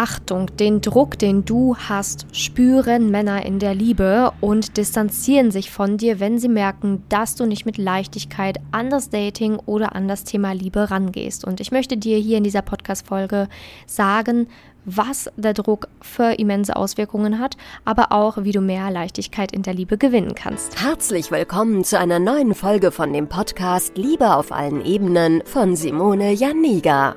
Achtung, den Druck, den du hast, spüren Männer in der Liebe und distanzieren sich von dir, wenn sie merken, dass du nicht mit Leichtigkeit an das Dating oder an das Thema Liebe rangehst. Und ich möchte dir hier in dieser Podcast-Folge sagen, was der Druck für immense Auswirkungen hat, aber auch, wie du mehr Leichtigkeit in der Liebe gewinnen kannst. Herzlich willkommen zu einer neuen Folge von dem Podcast Liebe auf allen Ebenen von Simone Janiga.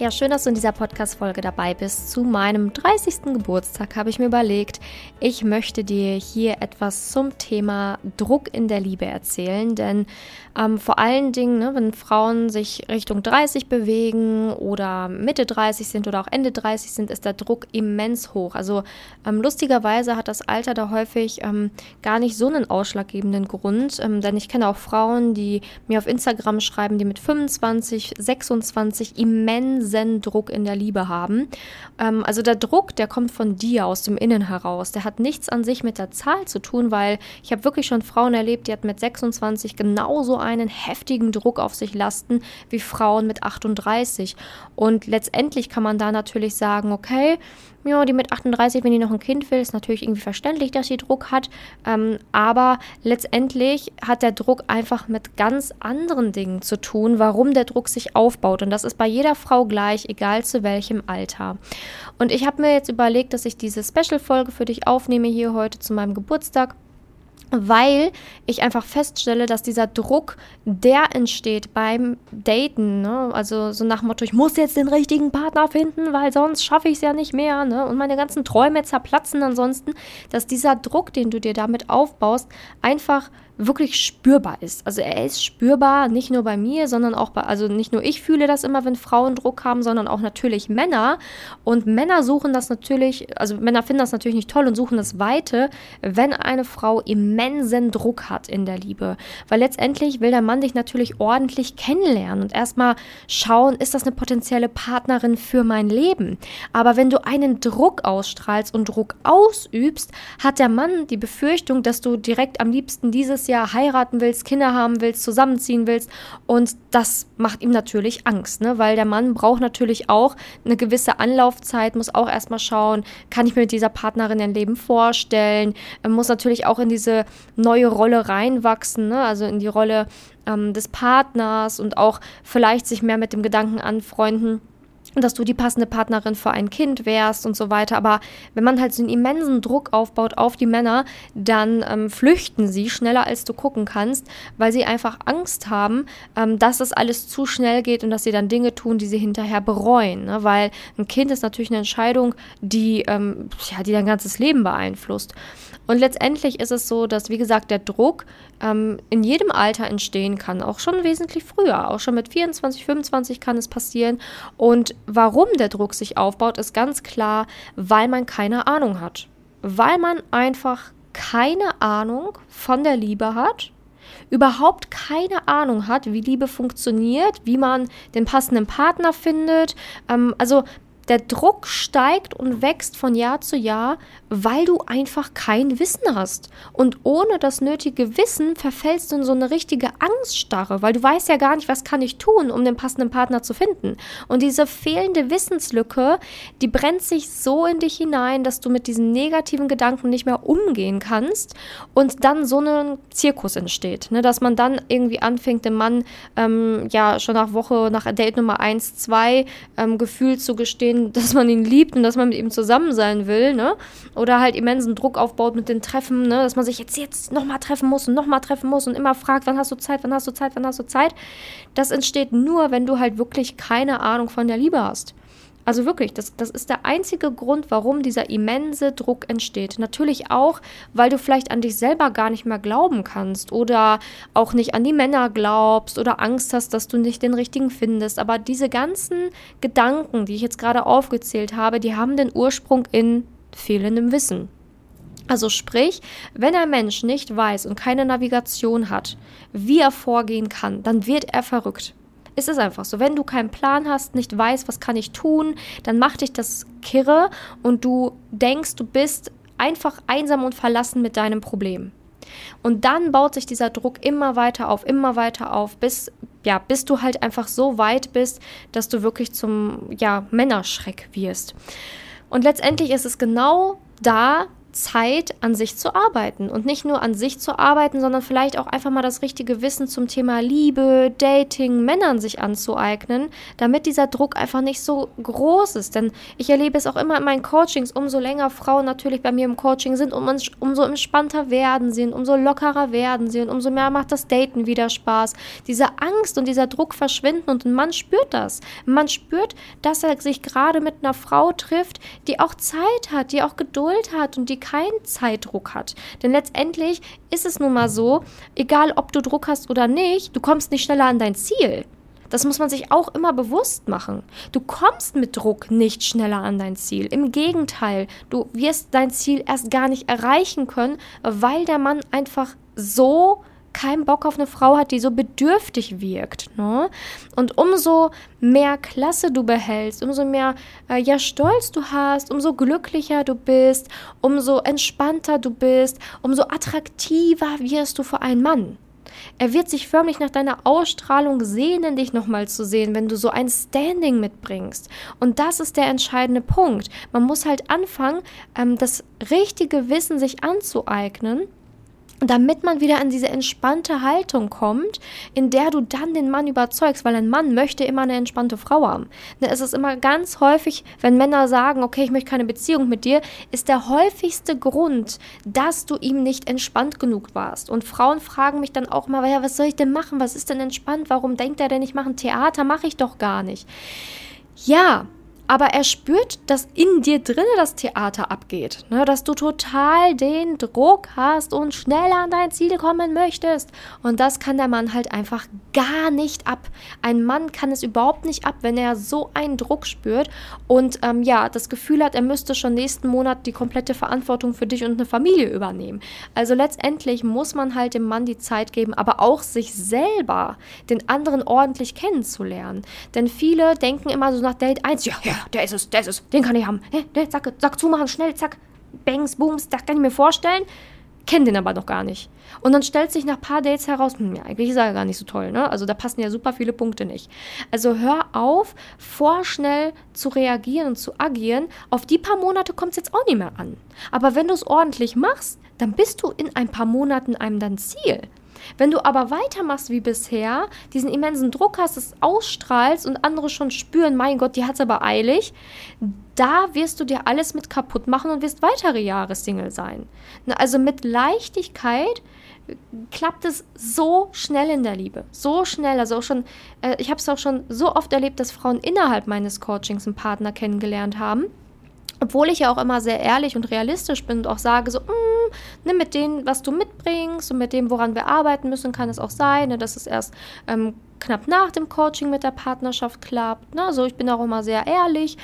Ja, schön, dass du in dieser Podcast-Folge dabei bist. Zu meinem 30. Geburtstag habe ich mir überlegt, ich möchte dir hier etwas zum Thema Druck in der Liebe erzählen, denn ähm, vor allen Dingen, ne, wenn Frauen sich Richtung 30 bewegen oder Mitte 30 sind oder auch Ende 30 sind, ist der Druck immens hoch. Also ähm, lustigerweise hat das Alter da häufig ähm, gar nicht so einen ausschlaggebenden Grund, ähm, denn ich kenne auch Frauen, die mir auf Instagram schreiben, die mit 25, 26 immensen Druck in der Liebe haben. Ähm, also der Druck, der kommt von dir aus dem Innen heraus. Der hat nichts an sich mit der Zahl zu tun, weil ich habe wirklich schon Frauen erlebt, die hat mit 26 genauso einen heftigen Druck auf sich lasten wie Frauen mit 38. Und letztendlich kann man da natürlich sagen, okay, ja, die mit 38, wenn die noch ein Kind will, ist natürlich irgendwie verständlich, dass sie Druck hat. Ähm, aber letztendlich hat der Druck einfach mit ganz anderen Dingen zu tun, warum der Druck sich aufbaut. Und das ist bei jeder Frau gleich, egal zu welchem Alter. Und ich habe mir jetzt überlegt, dass ich diese Special-Folge für dich aufnehme hier heute zu meinem Geburtstag weil ich einfach feststelle, dass dieser Druck, der entsteht beim Daten, ne? also so nach dem Motto, ich muss jetzt den richtigen Partner finden, weil sonst schaffe ich es ja nicht mehr ne? und meine ganzen Träume zerplatzen ansonsten, dass dieser Druck, den du dir damit aufbaust, einfach wirklich spürbar ist. Also er ist spürbar, nicht nur bei mir, sondern auch bei, also nicht nur ich fühle das immer, wenn Frauen Druck haben, sondern auch natürlich Männer. Und Männer suchen das natürlich, also Männer finden das natürlich nicht toll und suchen das Weite, wenn eine Frau immensen Druck hat in der Liebe. Weil letztendlich will der Mann dich natürlich ordentlich kennenlernen und erstmal schauen, ist das eine potenzielle Partnerin für mein Leben. Aber wenn du einen Druck ausstrahlst und Druck ausübst, hat der Mann die Befürchtung, dass du direkt am liebsten dieses Jahr heiraten willst, Kinder haben willst, zusammenziehen willst. Und das macht ihm natürlich Angst, ne? weil der Mann braucht natürlich auch eine gewisse Anlaufzeit, muss auch erstmal schauen, kann ich mir mit dieser Partnerin ein Leben vorstellen, er muss natürlich auch in diese neue Rolle reinwachsen, ne? also in die Rolle ähm, des Partners und auch vielleicht sich mehr mit dem Gedanken anfreunden dass du die passende Partnerin für ein Kind wärst und so weiter. Aber wenn man halt so einen immensen Druck aufbaut auf die Männer, dann ähm, flüchten sie schneller, als du gucken kannst, weil sie einfach Angst haben, ähm, dass das alles zu schnell geht und dass sie dann Dinge tun, die sie hinterher bereuen. Ne? Weil ein Kind ist natürlich eine Entscheidung, die, ähm, ja, die dein ganzes Leben beeinflusst. Und letztendlich ist es so, dass, wie gesagt, der Druck ähm, in jedem Alter entstehen kann, auch schon wesentlich früher, auch schon mit 24, 25 kann es passieren. Und warum der Druck sich aufbaut, ist ganz klar, weil man keine Ahnung hat. Weil man einfach keine Ahnung von der Liebe hat, überhaupt keine Ahnung hat, wie Liebe funktioniert, wie man den passenden Partner findet. Ähm, also der Druck steigt und wächst von Jahr zu Jahr, weil du einfach kein Wissen hast. Und ohne das nötige Wissen verfällst du in so eine richtige Angststarre, weil du weißt ja gar nicht, was kann ich tun, um den passenden Partner zu finden. Und diese fehlende Wissenslücke, die brennt sich so in dich hinein, dass du mit diesen negativen Gedanken nicht mehr umgehen kannst und dann so ein Zirkus entsteht, ne? dass man dann irgendwie anfängt, dem Mann ähm, ja schon nach Woche, nach Date Nummer 1, 2 ähm, Gefühl zu gestehen, dass man ihn liebt und dass man mit ihm zusammen sein will, ne? Oder halt immensen Druck aufbaut mit den Treffen, ne? Dass man sich jetzt, jetzt nochmal treffen muss und nochmal treffen muss und immer fragt, wann hast du Zeit, wann hast du Zeit, wann hast du Zeit. Das entsteht nur, wenn du halt wirklich keine Ahnung von der Liebe hast. Also wirklich, das, das ist der einzige Grund, warum dieser immense Druck entsteht. Natürlich auch, weil du vielleicht an dich selber gar nicht mehr glauben kannst oder auch nicht an die Männer glaubst oder Angst hast, dass du nicht den richtigen findest. Aber diese ganzen Gedanken, die ich jetzt gerade aufgezählt habe, die haben den Ursprung in fehlendem Wissen. Also sprich, wenn ein Mensch nicht weiß und keine Navigation hat, wie er vorgehen kann, dann wird er verrückt. Es ist einfach so. Wenn du keinen Plan hast, nicht weißt, was kann ich tun, dann macht dich das kirre und du denkst, du bist einfach einsam und verlassen mit deinem Problem. Und dann baut sich dieser Druck immer weiter auf, immer weiter auf, bis, ja, bis du halt einfach so weit bist, dass du wirklich zum ja, Männerschreck wirst. Und letztendlich ist es genau da, Zeit, an sich zu arbeiten. Und nicht nur an sich zu arbeiten, sondern vielleicht auch einfach mal das richtige Wissen zum Thema Liebe, Dating, Männern sich anzueignen, damit dieser Druck einfach nicht so groß ist. Denn ich erlebe es auch immer in meinen Coachings, umso länger Frauen natürlich bei mir im Coaching sind, um, umso entspannter werden sie und umso lockerer werden sie und umso mehr macht das Daten wieder Spaß. Diese Angst und dieser Druck verschwinden und ein Mann spürt das. Man spürt, dass er sich gerade mit einer Frau trifft, die auch Zeit hat, die auch Geduld hat und die keinen Zeitdruck hat. Denn letztendlich ist es nun mal so, egal ob du Druck hast oder nicht, du kommst nicht schneller an dein Ziel. Das muss man sich auch immer bewusst machen. Du kommst mit Druck nicht schneller an dein Ziel. Im Gegenteil, du wirst dein Ziel erst gar nicht erreichen können, weil der Mann einfach so keinen Bock auf eine Frau hat, die so bedürftig wirkt. Ne? Und umso mehr Klasse du behältst, umso mehr äh, ja, Stolz du hast, umso glücklicher du bist, umso entspannter du bist, umso attraktiver wirst du für einen Mann. Er wird sich förmlich nach deiner Ausstrahlung sehnen, dich nochmal zu sehen, wenn du so ein Standing mitbringst. Und das ist der entscheidende Punkt. Man muss halt anfangen, ähm, das richtige Wissen sich anzueignen damit man wieder an diese entspannte Haltung kommt, in der du dann den Mann überzeugst, weil ein Mann möchte immer eine entspannte Frau haben. Ne, es ist immer ganz häufig, wenn Männer sagen, okay, ich möchte keine Beziehung mit dir, ist der häufigste Grund, dass du ihm nicht entspannt genug warst. Und Frauen fragen mich dann auch mal, ja, was soll ich denn machen? Was ist denn entspannt? Warum denkt er denn, ich mache ein Theater? Mache ich doch gar nicht. Ja, aber er spürt, dass in dir drinne das Theater abgeht, ne? dass du total den Druck hast und schneller an dein Ziel kommen möchtest. Und das kann der Mann halt einfach gar nicht ab. Ein Mann kann es überhaupt nicht ab, wenn er so einen Druck spürt und ähm, ja, das Gefühl hat, er müsste schon nächsten Monat die komplette Verantwortung für dich und eine Familie übernehmen. Also letztendlich muss man halt dem Mann die Zeit geben, aber auch sich selber, den anderen ordentlich kennenzulernen. Denn viele denken immer so nach Date 1, ja, ja, der ist es, der ist es, den kann ich haben. Hey, der, zack, zack, zumachen, schnell, zack, bangs, booms, das kann ich mir vorstellen. Kennen den aber noch gar nicht. Und dann stellt sich nach ein paar Dates heraus, hm, ja, eigentlich ist er gar nicht so toll, ne? Also da passen ja super viele Punkte nicht. Also hör auf, vorschnell zu reagieren und zu agieren. Auf die paar Monate kommt es jetzt auch nicht mehr an. Aber wenn du es ordentlich machst, dann bist du in ein paar Monaten einem dein Ziel. Wenn du aber weitermachst wie bisher, diesen immensen Druck hast, es ausstrahlst und andere schon spüren, mein Gott, die hat es aber eilig, da wirst du dir alles mit kaputt machen und wirst weitere Jahre Single sein. Also mit Leichtigkeit klappt es so schnell in der Liebe, so schnell. Also auch schon, äh, ich habe es auch schon so oft erlebt, dass Frauen innerhalb meines Coachings einen Partner kennengelernt haben obwohl ich ja auch immer sehr ehrlich und realistisch bin und auch sage, so, ne, mit dem, was du mitbringst und mit dem, woran wir arbeiten müssen, kann es auch sein, ne, dass es erst ähm, knapp nach dem Coaching mit der Partnerschaft klappt. Ne? Also ich bin auch immer sehr ehrlich.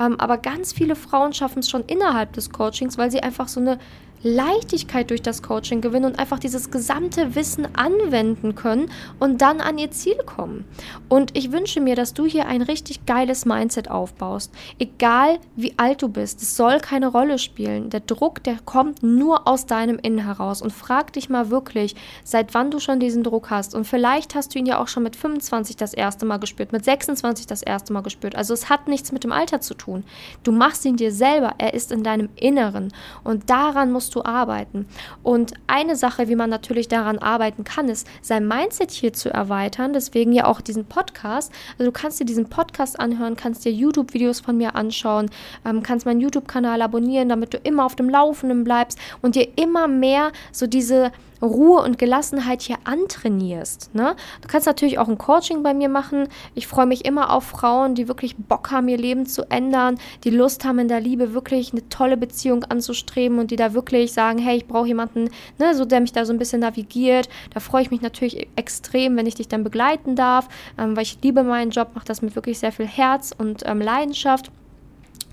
Ähm, aber ganz viele Frauen schaffen es schon innerhalb des Coachings, weil sie einfach so eine Leichtigkeit durch das Coaching gewinnen und einfach dieses gesamte Wissen anwenden können und dann an ihr Ziel kommen. Und ich wünsche mir, dass du hier ein richtig geiles Mindset aufbaust. Egal wie alt du bist, es soll keine Rolle spielen. Der Druck, der kommt nur aus deinem Innen heraus. Und frag dich mal wirklich, seit wann du schon diesen Druck hast. Und vielleicht hast du ihn ja auch schon mit 25 das erste Mal gespürt, mit 26 das erste Mal gespürt. Also es hat nichts mit dem Alter zu tun. Du machst ihn dir selber. Er ist in deinem Inneren. Und daran musst du arbeiten. Und eine Sache, wie man natürlich daran arbeiten kann, ist, sein Mindset hier zu erweitern. Deswegen ja auch diesen Podcast. Also du kannst dir diesen Podcast anhören, kannst dir YouTube-Videos von mir anschauen, ähm, kannst meinen YouTube-Kanal abonnieren, damit du immer auf dem Laufenden bleibst und dir immer mehr so diese Ruhe und Gelassenheit hier antrainierst. Ne? Du kannst natürlich auch ein Coaching bei mir machen. Ich freue mich immer auf Frauen, die wirklich Bock haben, ihr Leben zu ändern, die Lust haben, in der Liebe wirklich eine tolle Beziehung anzustreben und die da wirklich sagen, hey, ich brauche jemanden, ne, so der mich da so ein bisschen navigiert. Da freue ich mich natürlich extrem, wenn ich dich dann begleiten darf, ähm, weil ich liebe meinen Job, mache das mit wirklich sehr viel Herz und ähm, Leidenschaft.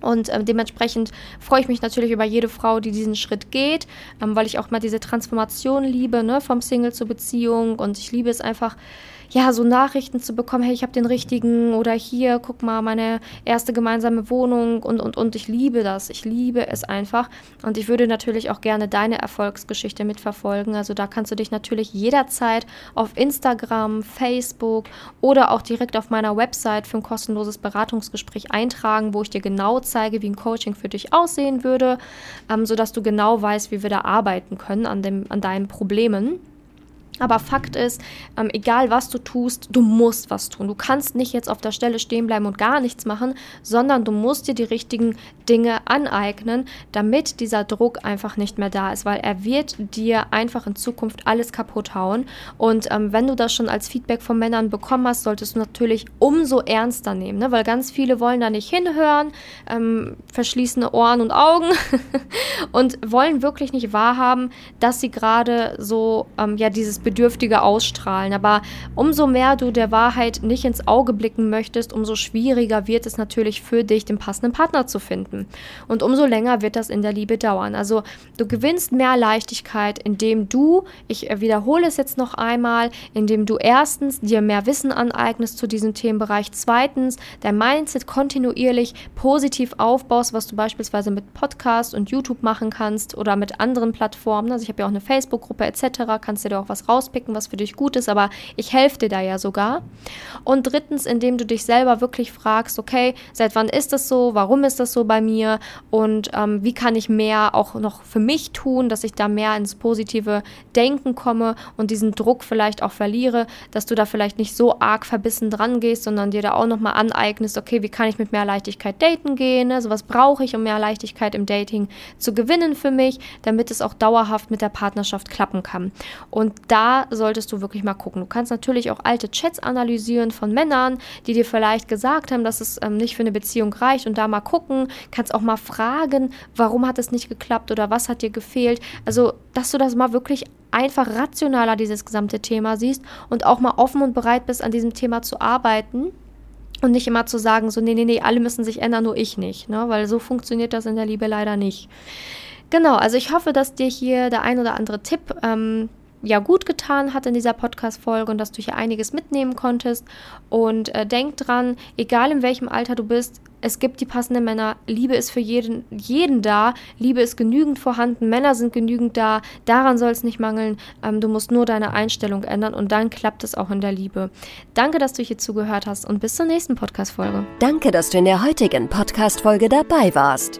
Und äh, dementsprechend freue ich mich natürlich über jede Frau, die diesen Schritt geht, ähm, weil ich auch mal diese Transformation liebe, ne, vom Single zur Beziehung. Und ich liebe es einfach, ja, so Nachrichten zu bekommen, hey, ich habe den richtigen oder hier, guck mal, meine erste gemeinsame Wohnung und, und, und ich liebe das. Ich liebe es einfach. Und ich würde natürlich auch gerne deine Erfolgsgeschichte mitverfolgen. Also da kannst du dich natürlich jederzeit auf Instagram, Facebook oder auch direkt auf meiner Website für ein kostenloses Beratungsgespräch eintragen, wo ich dir genau zeige, wie ein Coaching für dich aussehen würde, ähm, sodass du genau weißt, wie wir da arbeiten können an, dem, an deinen Problemen. Aber Fakt ist, ähm, egal was du tust, du musst was tun. Du kannst nicht jetzt auf der Stelle stehen bleiben und gar nichts machen, sondern du musst dir die richtigen Dinge aneignen, damit dieser Druck einfach nicht mehr da ist, weil er wird dir einfach in Zukunft alles kaputt hauen. Und ähm, wenn du das schon als Feedback von Männern bekommen hast, solltest du natürlich umso ernster nehmen, ne? weil ganz viele wollen da nicht hinhören, ähm, verschließene Ohren und Augen und wollen wirklich nicht wahrhaben, dass sie gerade so ähm, ja dieses Bedürftige ausstrahlen. Aber umso mehr du der Wahrheit nicht ins Auge blicken möchtest, umso schwieriger wird es natürlich für dich, den passenden Partner zu finden. Und umso länger wird das in der Liebe dauern. Also du gewinnst mehr Leichtigkeit, indem du, ich wiederhole es jetzt noch einmal, indem du erstens dir mehr Wissen aneignest zu diesem Themenbereich, zweitens dein Mindset kontinuierlich positiv aufbaust, was du beispielsweise mit Podcast und YouTube machen kannst oder mit anderen Plattformen. Also ich habe ja auch eine Facebook-Gruppe etc., kannst du dir auch was rauspicken, was für dich gut ist, aber ich helfe dir da ja sogar. Und drittens, indem du dich selber wirklich fragst, okay, seit wann ist das so, warum ist das so bei mir und ähm, wie kann ich mehr auch noch für mich tun, dass ich da mehr ins positive Denken komme und diesen Druck vielleicht auch verliere, dass du da vielleicht nicht so arg verbissen dran gehst, sondern dir da auch nochmal aneignest, okay, wie kann ich mit mehr Leichtigkeit daten gehen, also was brauche ich, um mehr Leichtigkeit im Dating zu gewinnen für mich, damit es auch dauerhaft mit der Partnerschaft klappen kann. Und da da solltest du wirklich mal gucken. Du kannst natürlich auch alte Chats analysieren von Männern, die dir vielleicht gesagt haben, dass es ähm, nicht für eine Beziehung reicht und da mal gucken. Kannst auch mal fragen, warum hat es nicht geklappt oder was hat dir gefehlt. Also, dass du das mal wirklich einfach rationaler dieses gesamte Thema siehst und auch mal offen und bereit bist, an diesem Thema zu arbeiten. Und nicht immer zu sagen, so, nee, nee, nee, alle müssen sich ändern, nur ich nicht. Ne? Weil so funktioniert das in der Liebe leider nicht. Genau, also ich hoffe, dass dir hier der ein oder andere Tipp ähm, ja gut getan hat in dieser Podcast-Folge und dass du hier einiges mitnehmen konntest. Und äh, denk dran, egal in welchem Alter du bist, es gibt die passenden Männer. Liebe ist für jeden, jeden da. Liebe ist genügend vorhanden. Männer sind genügend da. Daran soll es nicht mangeln. Ähm, du musst nur deine Einstellung ändern und dann klappt es auch in der Liebe. Danke, dass du hier zugehört hast und bis zur nächsten Podcast-Folge. Danke, dass du in der heutigen Podcast-Folge dabei warst.